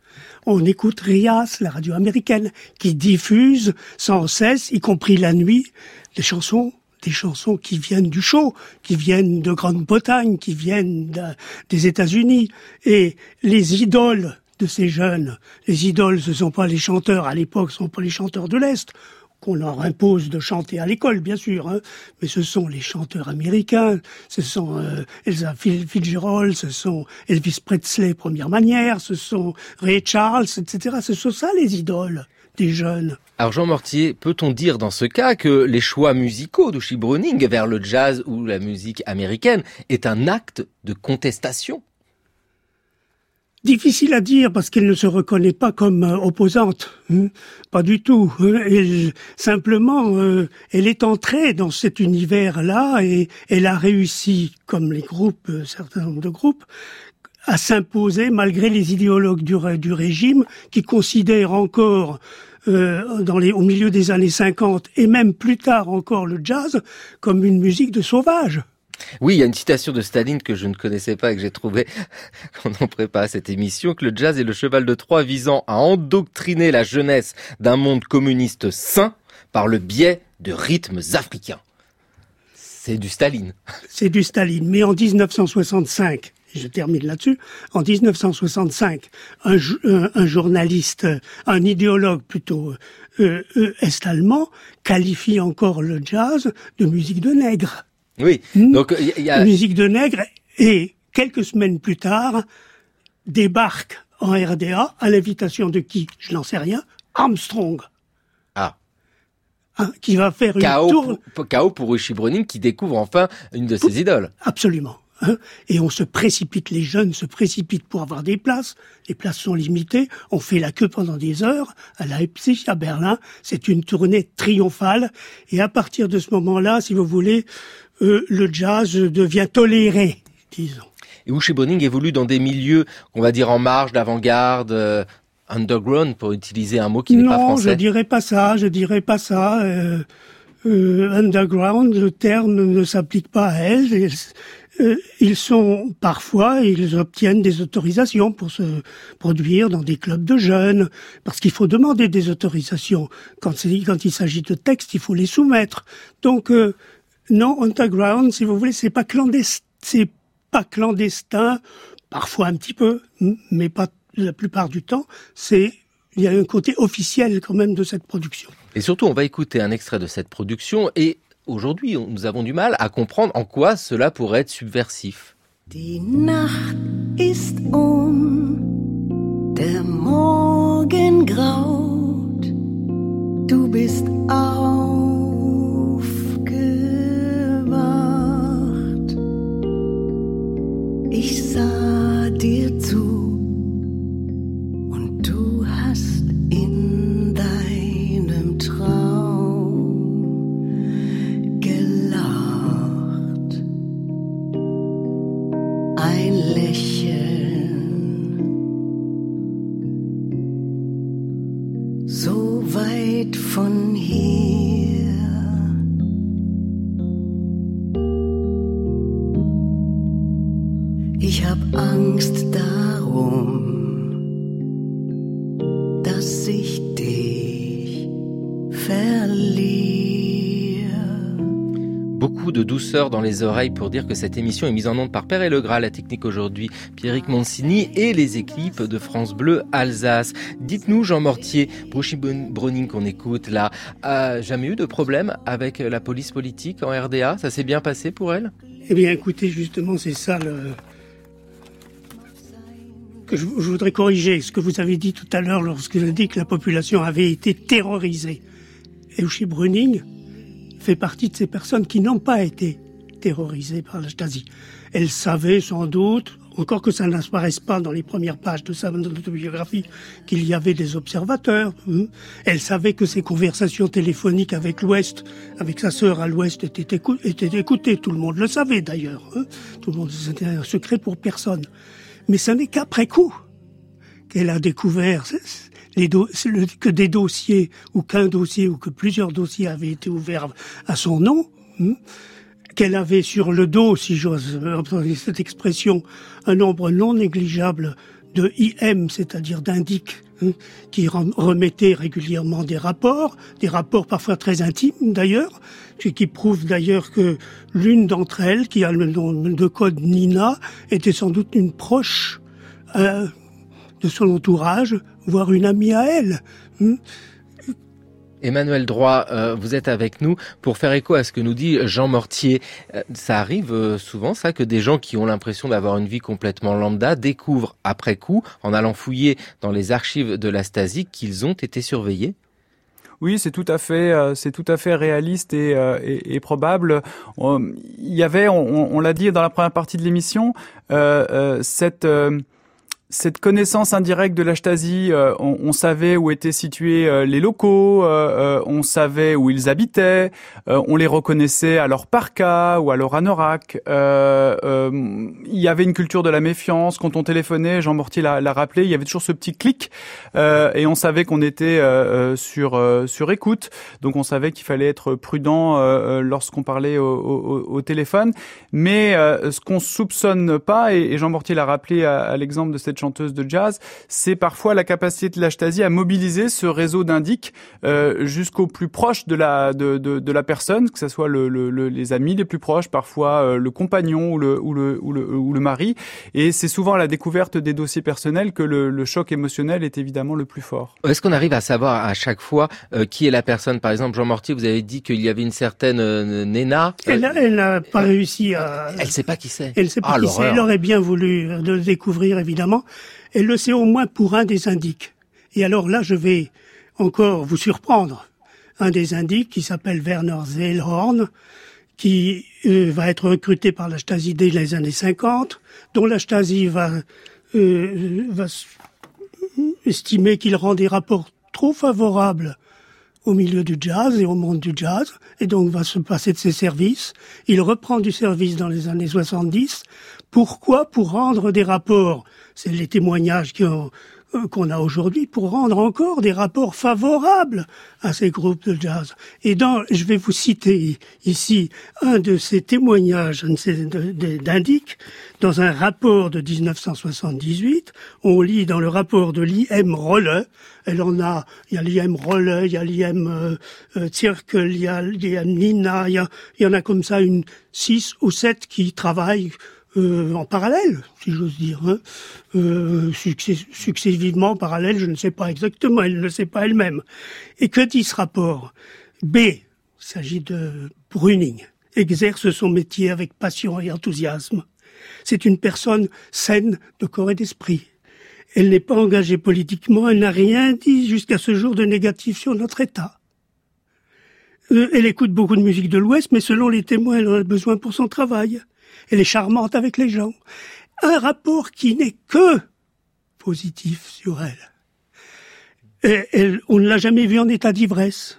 On écoute RIAS, la radio américaine, qui diffuse sans cesse, y compris la nuit, des chansons des chansons qui viennent du show, qui viennent de Grande-Bretagne, qui viennent des États-Unis. Et les idoles de ces jeunes, les idoles, ce sont pas les chanteurs à l'époque, ce sont pas les chanteurs de l'Est qu'on leur impose de chanter à l'école, bien sûr, hein. mais ce sont les chanteurs américains, ce sont euh, Elsa Fitzgerald, ce sont Elvis Presley première manière, ce sont Ray Charles, etc. Ce sont ça les idoles des jeunes. Alors Jean Mortier, peut-on dire dans ce cas que les choix musicaux d'Ushi Browning vers le jazz ou la musique américaine est un acte de contestation? Difficile à dire parce qu'elle ne se reconnaît pas comme euh, opposante, hein. pas du tout. Elle, simplement, euh, elle est entrée dans cet univers-là et elle a réussi, comme les groupes, euh, certains de groupes, à s'imposer malgré les idéologues du, du, régime qui considèrent encore au milieu des années 50 et même plus tard encore le jazz comme une musique de sauvage. Oui, il y a une citation de Staline que je ne connaissais pas et que j'ai trouvé quand on prépare cette émission, que le jazz est le cheval de Troie visant à endoctriner la jeunesse d'un monde communiste sain par le biais de rythmes africains. C'est du Staline. C'est du Staline. Mais en 1965, je termine là-dessus, en 1965, un, un, journaliste, un idéologue plutôt euh, euh, est-allemand, qualifie encore le jazz de musique de nègre. Oui. Donc il y a musique de nègre et quelques semaines plus tard débarque en RDA à l'invitation de qui? Je n'en sais rien. Armstrong. Ah. Hein, qui va faire une tour. Chaos pour Ushi Browning qui découvre enfin une de ses idoles. Absolument. Hein. et on se précipite, les jeunes se précipitent pour avoir des places. Les places sont limitées. On fait la queue pendant des heures à Leipzig, à Berlin. C'est une tournée triomphale. Et à partir de ce moment-là, si vous voulez, euh, le jazz devient toléré, disons. Et Ushi Boning évolue dans des milieux, on va dire en marge, d'avant-garde, euh, underground, pour utiliser un mot qui n'est pas français. Non, je dirais pas ça, je dirais pas ça. Euh, underground, le terme ne s'applique pas à elle. ils sont parfois, ils obtiennent des autorisations pour se produire dans des clubs de jeunes, parce qu'il faut demander des autorisations. Quand, quand il s'agit de textes, il faut les soumettre. Donc, non, underground, si vous voulez, c'est pas clandestin, c'est pas clandestin, parfois un petit peu, mais pas la plupart du temps. C'est il y a un côté officiel quand même de cette production. Et surtout, on va écouter un extrait de cette production et aujourd'hui, nous avons du mal à comprendre en quoi cela pourrait être subversif. Die Nacht ist um, der Morgen graut, du bist Ich sah dir zu. Dans les oreilles pour dire que cette émission est mise en onde par Père et le Gras, la technique aujourd'hui, Pierrick Moncini et les équipes de France Bleu Alsace. Dites-nous, Jean Mortier, Bruchy Browning qu'on écoute là, a jamais eu de problème avec la police politique en RDA Ça s'est bien passé pour elle? Eh bien écoutez, justement, c'est ça le, que je, voudrais corriger ce que vous avez dit tout à l'heure lorsque avez dit que la population avait été terrorisée. Et chez Bruning fait partie de ces personnes qui n'ont pas été terrorisées par la Stasi. Elle savait sans doute, encore que ça n'apparaisse pas dans les premières pages de sa autobiographie, qu'il y avait des observateurs. Hein. Elle savait que ses conversations téléphoniques avec l'Ouest, avec sa sœur à l'Ouest, étaient, écoutées. Tout le monde le savait d'ailleurs. Hein. Tout le monde, c'était un secret pour personne. Mais ce n'est qu'après coup qu'elle a découvert que des dossiers ou qu'un dossier ou que plusieurs dossiers avaient été ouverts à son nom, hein, qu'elle avait sur le dos, si j'ose employer cette expression, un nombre non négligeable de IM, c'est-à-dire d'indiques, hein, qui remettaient régulièrement des rapports, des rapports parfois très intimes d'ailleurs, qui prouvent d'ailleurs que l'une d'entre elles, qui a le nom de code Nina, était sans doute une proche euh, de son entourage, voire une amie à elle. Hmm. Emmanuel Droit, euh, vous êtes avec nous pour faire écho à ce que nous dit Jean Mortier. Euh, ça arrive euh, souvent, ça, que des gens qui ont l'impression d'avoir une vie complètement lambda découvrent après coup, en allant fouiller dans les archives de la Stasi, qu'ils ont été surveillés? Oui, c'est tout à fait, c'est tout à fait réaliste et, et, probable. Il y avait, on, on l'a dit dans la première partie de l'émission, cette cette connaissance indirecte de la euh, on, savait où étaient situés euh, les locaux, euh, on savait où ils habitaient, on les reconnaissait à leur parka ou à leur anorak. il y avait une culture de la méfiance. Quand on téléphonait, Jean Mortier l'a rappelé, il y avait toujours ce petit clic et on savait qu'on était sur sur écoute. Donc on savait qu'il fallait être prudent lorsqu'on parlait au, téléphone. Mais ce qu'on soupçonne pas, et, Jean Mortier l'a rappelé à l'exemple de cette chanteuse de jazz, c'est parfois la capacité de la Stasi à mobiliser ce réseau d'indiques euh, jusqu'au plus proche de la de, de, de, la personne, que ce soit le, le, les amis les plus proches, parfois euh, le compagnon ou le ou le ou le, ou le mari. Et c'est souvent à la découverte des dossiers personnels que le, le choc émotionnel est évidemment le plus fort. Est-ce qu'on arrive à savoir à chaque fois euh, qui est la personne? Par exemple, Jean Mortier, vous avez dit qu'il y avait une certaine euh, Nena. Elle n'a pas réussi à. Elle sait pas qui c'est. Elle sait pas ah, qui c'est. Elle aurait bien voulu le découvrir évidemment elle le sait au moins pour un des indiques. Et alors là, je vais encore vous surprendre. Un des indiques qui s'appelle Werner Zellhorn, qui euh, va être recruté par la Stasi dès les années 50, dont la Stasi va, euh, va estimer qu'il rend des rapports trop favorables au milieu du jazz et au monde du jazz, et donc va se passer de ses services. Il reprend du service dans les années 70. Pourquoi Pour rendre des rapports? C'est les témoignages qui ont euh, qu'on a aujourd'hui pour rendre encore des rapports favorables à ces groupes de jazz. Et dans, je vais vous citer ici un de ces témoignages d'indique dans un rapport de 1978. On lit dans le rapport de l'IM Rolle. Elle en a, il y a l'IM Rolle, il y a l'IM euh, euh il y a l'IM Nina, il y, il y en a comme ça une six ou sept qui travaillent euh, en parallèle, si j'ose dire, hein. euh, successivement parallèle, je ne sais pas exactement, elle ne sait pas elle-même. Et que dit ce rapport? B, il s'agit de Bruning, exerce son métier avec passion et enthousiasme. C'est une personne saine de corps et d'esprit. Elle n'est pas engagée politiquement, elle n'a rien dit jusqu'à ce jour de négatif sur notre État. Euh, elle écoute beaucoup de musique de l'Ouest, mais selon les témoins, elle en a besoin pour son travail elle est charmante avec les gens. Un rapport qui n'est que positif sur elle. elle on ne l'a jamais vue en état d'ivresse.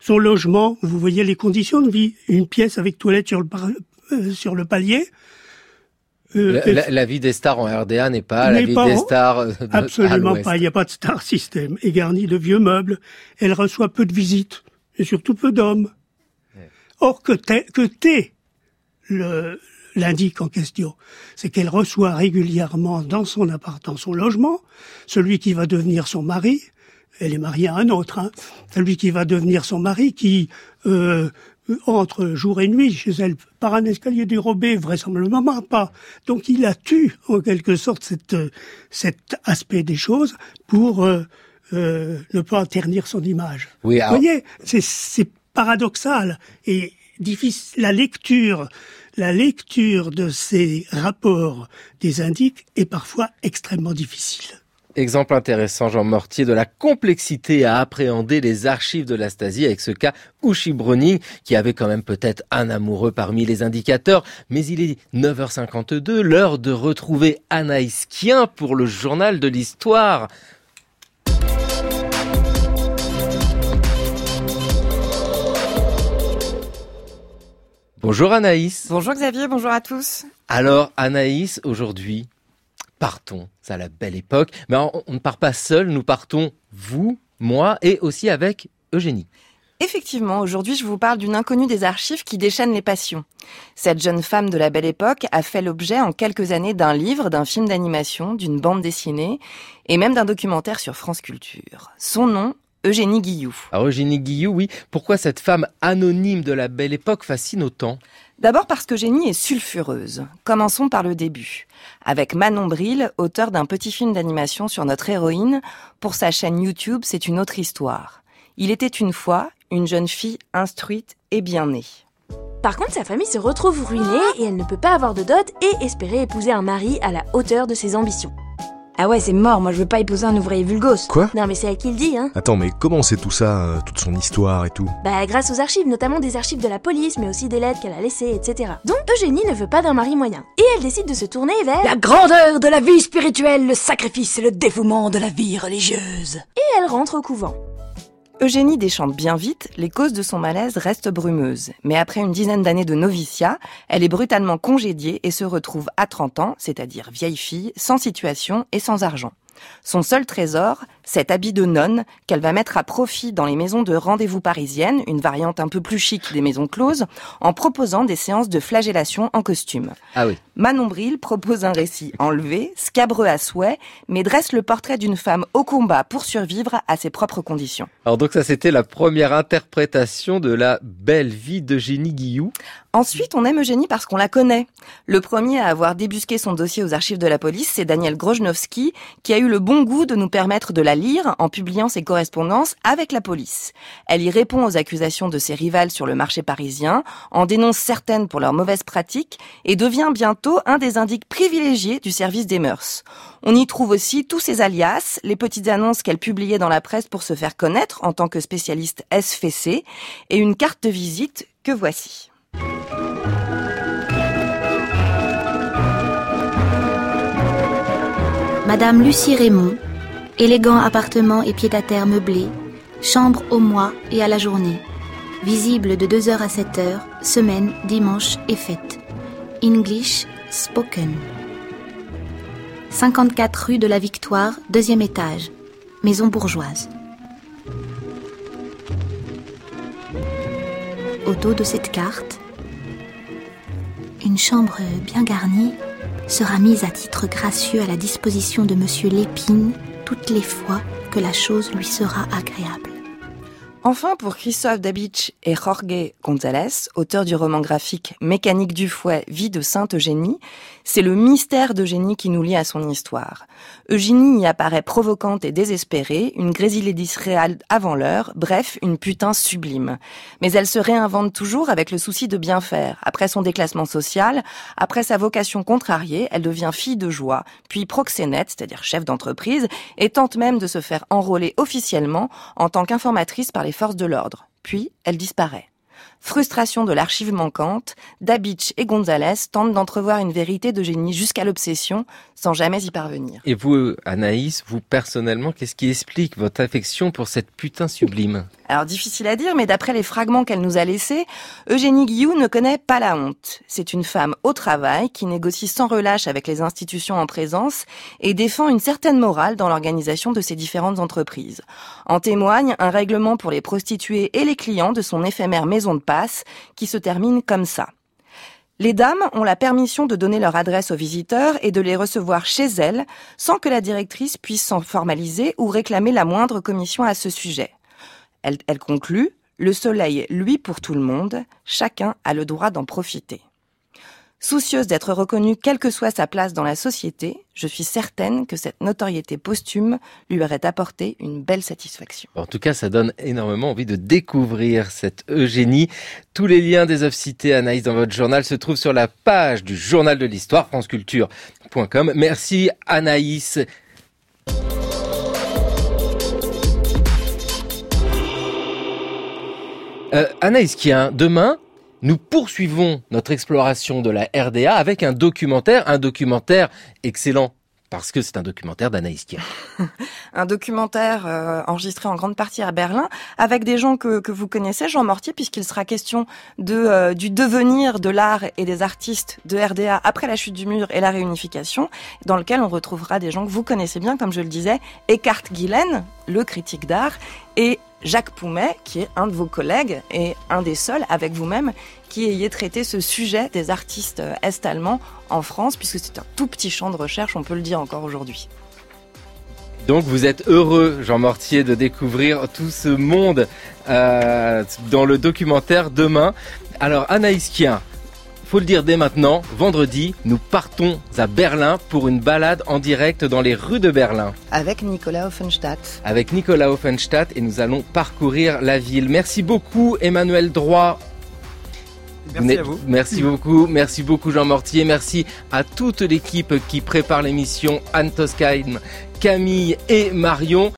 Son logement, vous voyez les conditions de vie, une pièce avec toilette sur le, euh, sur le palier. Euh, la, vie des stars en RDA n'est pas la vie des stars. Euh, absolument pas. Il n'y a pas de star system. Et garni de vieux meubles. Elle reçoit peu de visites et surtout peu d'hommes. Or que t'es, que t'es l'indique en question. C'est qu'elle reçoit régulièrement dans son appart, dans son logement, celui qui va devenir son mari. Elle est mariée à un autre, hein, celui qui va devenir son mari, qui euh, entre jour et nuit chez elle par un escalier dérobé, vraisemblablement pas. Donc il a tué en quelque sorte cette, cet aspect des choses pour euh, euh, ne pas ternir son image. Oui, alors- Vous voyez, c'est- c'est paradoxal et difficile. La lecture, la lecture de ces rapports des indiques est parfois extrêmement difficile. Exemple intéressant, Jean Mortier, de la complexité à appréhender les archives de la Stasi avec ce cas Ushi Browning, qui avait quand même peut-être un amoureux parmi les indicateurs. Mais il est 9h52, l'heure de retrouver Anaïs Kien pour le journal de l'histoire. Bonjour Anaïs. Bonjour Xavier, bonjour à tous. Alors Anaïs, aujourd'hui, partons à la belle époque. Mais on, on ne part pas seul, nous partons, vous, moi et aussi avec Eugénie. Effectivement, aujourd'hui, je vous parle d'une inconnue des archives qui déchaîne les passions. Cette jeune femme de la belle époque a fait l'objet en quelques années d'un livre, d'un film d'animation, d'une bande dessinée et même d'un documentaire sur France Culture. Son nom, Eugénie Guilloux. Alors Eugénie Guillou, oui, pourquoi cette femme anonyme de la belle époque fascine autant D'abord parce qu'Eugénie est sulfureuse. Commençons par le début. Avec Manon Bril, auteur d'un petit film d'animation sur notre héroïne, pour sa chaîne YouTube, c'est une autre histoire. Il était une fois une jeune fille instruite et bien née. Par contre, sa famille se retrouve ruinée et elle ne peut pas avoir de dot et espérer épouser un mari à la hauteur de ses ambitions. Ah ouais, c'est mort, moi je veux pas épouser un ouvrier vulgos. Quoi Non mais c'est elle qui le dit, hein Attends, mais comment c'est tout ça, euh, toute son histoire et tout Bah grâce aux archives, notamment des archives de la police, mais aussi des lettres qu'elle a laissées, etc. Donc Eugénie ne veut pas d'un mari moyen. Et elle décide de se tourner vers... La grandeur de la vie spirituelle, le sacrifice et le dévouement de la vie religieuse. Et elle rentre au couvent. Eugénie déchante bien vite, les causes de son malaise restent brumeuses. Mais après une dizaine d'années de noviciat, elle est brutalement congédiée et se retrouve à 30 ans, c'est-à-dire vieille fille, sans situation et sans argent. Son seul trésor, cet habit de nonne qu'elle va mettre à profit dans les maisons de rendez-vous parisiennes, une variante un peu plus chic des maisons closes, en proposant des séances de flagellation en costume. Ah oui. Manon Bril propose un récit enlevé, scabreux à souhait, mais dresse le portrait d'une femme au combat pour survivre à ses propres conditions. Alors donc ça c'était la première interprétation de la belle vie d'Eugénie Guillou. Ensuite, on aime Eugénie parce qu'on la connaît. Le premier à avoir débusqué son dossier aux archives de la police, c'est Daniel Grojnowski, qui a eu le bon goût de nous permettre de la en publiant ses correspondances avec la police. Elle y répond aux accusations de ses rivales sur le marché parisien, en dénonce certaines pour leurs mauvaises pratiques et devient bientôt un des indices privilégiés du service des mœurs. On y trouve aussi tous ses alias, les petites annonces qu'elle publiait dans la presse pour se faire connaître en tant que spécialiste SFC et une carte de visite que voici. Madame Lucie Raymond, élégant appartement et pied-à-terre meublé, chambre au mois et à la journée, visible de 2h à 7h, semaine, dimanche et fête. English spoken. 54 rue de la Victoire, deuxième étage, maison bourgeoise. Au dos de cette carte, une chambre bien garnie sera mise à titre gracieux à la disposition de Monsieur Lépine toutes les fois que la chose lui sera agréable. Enfin, pour Christophe Dabich et Jorge González, auteurs du roman graphique Mécanique du fouet, vie de Sainte Eugénie, c'est le mystère d'Eugénie qui nous lie à son histoire. Eugénie y apparaît provocante et désespérée, une grésilédis réelle avant l'heure, bref, une putain sublime. Mais elle se réinvente toujours avec le souci de bien faire. Après son déclassement social, après sa vocation contrariée, elle devient fille de joie, puis proxénète, c'est-à-dire chef d'entreprise, et tente même de se faire enrôler officiellement en tant qu'informatrice par les forces de l'ordre. Puis, elle disparaît. Frustration de l'archive manquante, Dabich et Gonzalez tentent d'entrevoir une vérité de génie jusqu'à l'obsession, sans jamais y parvenir. Et vous, Anaïs, vous personnellement, qu'est-ce qui explique votre affection pour cette putain sublime? Alors difficile à dire, mais d'après les fragments qu'elle nous a laissés, Eugénie Guillou ne connaît pas la honte. C'est une femme au travail qui négocie sans relâche avec les institutions en présence et défend une certaine morale dans l'organisation de ses différentes entreprises. En témoigne un règlement pour les prostituées et les clients de son éphémère maison de qui se termine comme ça. Les dames ont la permission de donner leur adresse aux visiteurs et de les recevoir chez elles sans que la directrice puisse s'en formaliser ou réclamer la moindre commission à ce sujet. Elle conclut, le soleil, lui pour tout le monde, chacun a le droit d'en profiter. Soucieuse d'être reconnue quelle que soit sa place dans la société, je suis certaine que cette notoriété posthume lui aurait apporté une belle satisfaction. En tout cas, ça donne énormément envie de découvrir cette Eugénie. Tous les liens des œuvres citées, Anaïs, dans votre journal se trouvent sur la page du Journal de l'Histoire, franceculture.com. Merci Anaïs. Euh, Anaïs Kien, demain, nous poursuivons notre exploration de la RDA avec un documentaire, un documentaire excellent parce que c'est un documentaire d'Anaïs Kien. un documentaire euh, enregistré en grande partie à Berlin avec des gens que, vous connaissez, Jean Mortier, puisqu'il sera question euh, du devenir de l'art et des artistes de RDA après la chute du mur et la réunification, dans lequel on retrouvera des gens que vous connaissez bien, comme je le disais, Eckhart Gillen, le critique d'art, et Jacques Poumet, qui est un de vos collègues et un des seuls avec vous-même qui ayez traité ce sujet des artistes est-allemands en France, puisque c'est un tout petit champ de recherche, on peut le dire encore aujourd'hui. Donc vous êtes heureux, Jean Mortier, de découvrir tout ce monde euh, dans le documentaire demain. Alors Anaïs Kien, faut le dire dès maintenant, vendredi, nous partons à Berlin pour une balade en direct dans les rues de Berlin. Avec Nicolas Offenstadt. Avec Nicolas Offenstadt et nous allons parcourir la ville. Merci beaucoup Emmanuel Droit. Merci à vous. Merci beaucoup, merci beaucoup Jean Mortier, merci à toute l'équipe qui prépare l'émission, Anne Toscain, Camille et Marion.